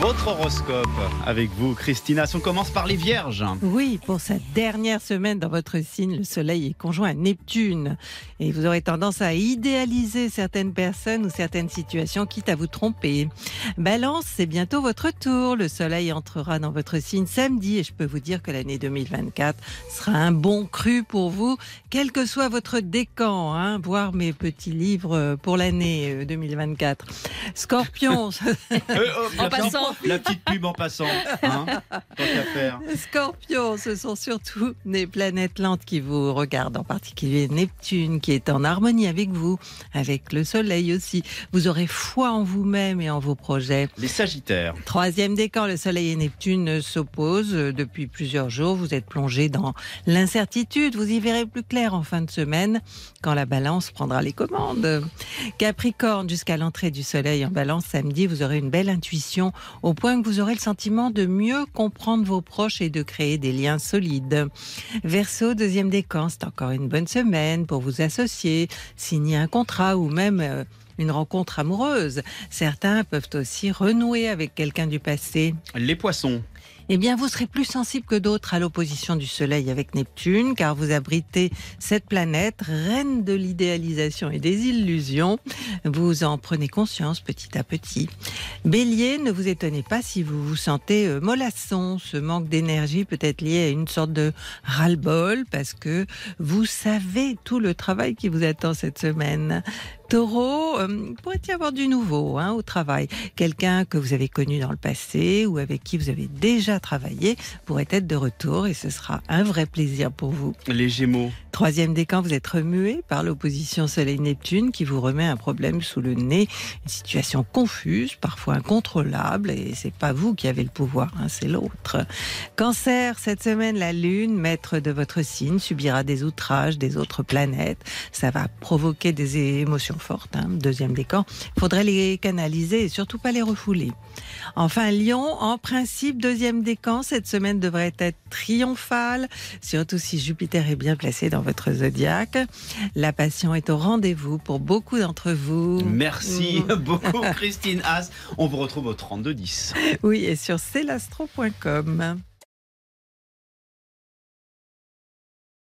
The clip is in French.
Votre horoscope avec vous, Christina. On commence par les vierges. Oui, pour cette dernière semaine dans votre signe, le Soleil est conjoint à Neptune. Et vous aurez tendance à idéaliser certaines personnes ou certaines situations, quitte à vous tromper. Balance, c'est bientôt votre tour. Le Soleil entrera dans votre signe samedi et je peux vous dire que l'année 2024 sera un bon cru pour vous, quel que soit votre décan. Hein, voir mes petits livres pour l'année 2024. Scorpion. en passant. La petite pub en passant. Hein, tant faire. Scorpion, ce sont surtout des planètes lentes qui vous regardent, en particulier Neptune, qui est en harmonie avec vous, avec le Soleil aussi. Vous aurez foi en vous-même et en vos projets. Les Sagittaires. Troisième décan, le Soleil et Neptune s'opposent depuis plusieurs jours. Vous êtes plongé dans l'incertitude. Vous y verrez plus clair en fin de semaine, quand la balance prendra les commandes. Capricorne, jusqu'à l'entrée du Soleil en balance samedi, vous aurez une belle intuition au point que vous aurez le sentiment de mieux comprendre vos proches et de créer des liens solides. Verseau, deuxième décan, c'est encore une bonne semaine pour vous associer, signer un contrat ou même euh, une rencontre amoureuse. Certains peuvent aussi renouer avec quelqu'un du passé. Les poissons. Eh bien, vous serez plus sensible que d'autres à l'opposition du Soleil avec Neptune, car vous abritez cette planète, reine de l'idéalisation et des illusions. Vous en prenez conscience petit à petit. Bélier, ne vous étonnez pas si vous vous sentez euh, mollasson. Ce manque d'énergie peut être lié à une sorte de ras-le-bol, parce que vous savez tout le travail qui vous attend cette semaine. Taureau, euh, pourrait y avoir du nouveau hein, au travail? Quelqu'un que vous avez connu dans le passé ou avec qui vous avez déjà travaillé pourrait être de retour et ce sera un vrai plaisir pour vous. Les Gémeaux. Troisième décan, vous êtes remué par l'opposition Soleil-Neptune qui vous remet un problème sous le nez, une situation confuse, parfois incontrôlable, et c'est pas vous qui avez le pouvoir, hein, c'est l'autre. Cancer, cette semaine, la Lune, maître de votre signe, subira des outrages des autres planètes. Ça va provoquer des émotions fortes. Hein, deuxième décan, faudrait les canaliser et surtout pas les refouler. Enfin, Lion, en principe, deuxième décan, cette semaine devrait être triomphale, surtout si Jupiter est bien placé dans votre zodiaque. La passion est au rendez-vous pour beaucoup d'entre vous. Merci beaucoup, Christine Haas. On vous retrouve au 3210. Oui, et sur celastro.com.